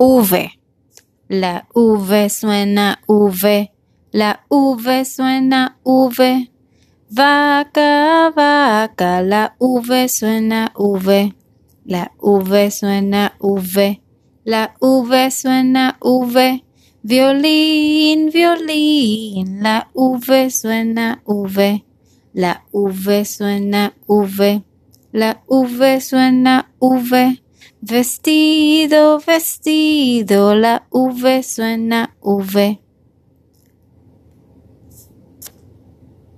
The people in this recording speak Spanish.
V. La V suena V. La V suena V. Vaca, vaca, la V suena V. La V suena V. La V suena V. Violín, violín, la V suena V. La V suena V. La V suena V. Vestido, vestido, la V suena V.